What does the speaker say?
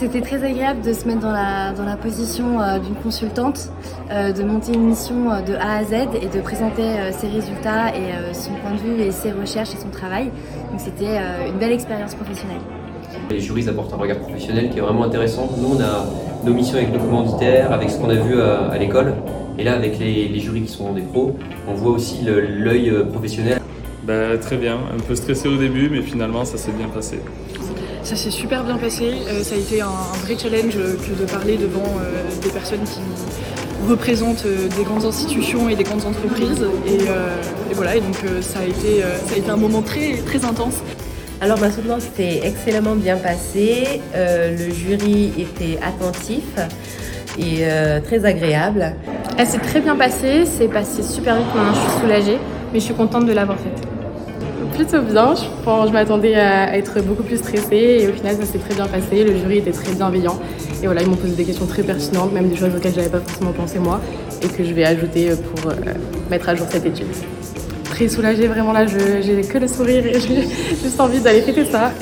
C'était très agréable de se mettre dans la, dans la position euh, d'une consultante, euh, de monter une mission euh, de A à Z et de présenter ses résultats et son point de vue et ses recherches et son travail. Donc c'était une belle expérience professionnelle. Les jurys apportent un regard professionnel qui est vraiment intéressant. Nous, on a nos missions avec nos commanditaires, avec ce qu'on a vu à, à l'école. Et là, avec les, les jurys qui sont des pros, on voit aussi l'œil professionnel. Bah, très bien, un peu stressé au début, mais finalement ça s'est bien passé. Ça s'est super bien passé. Euh, ça a été un, un vrai challenge euh, que de parler devant euh, des personnes qui représentent euh, des grandes institutions et des grandes entreprises. Et, euh, et voilà, et donc euh, ça, a été, euh, ça a été un moment très, très intense. Alors ma soutenance s'est excellemment bien passée, Euh, le jury était attentif et euh, très agréable. Elle s'est très bien passée, c'est passé super vite maintenant, je suis soulagée, mais je suis contente de l'avoir faite. Plutôt bien, je, pense- je m'attendais à être beaucoup plus stressée et au final ça s'est très bien passé, le jury était très bienveillant et voilà, ils m'ont posé des questions très pertinentes, même des choses auxquelles j'avais pas forcément pensé moi et que je vais ajouter pour euh, mettre à jour cette étude. Très soulagée, vraiment là, j'ai que le sourire et j'ai juste envie d'aller fêter ça.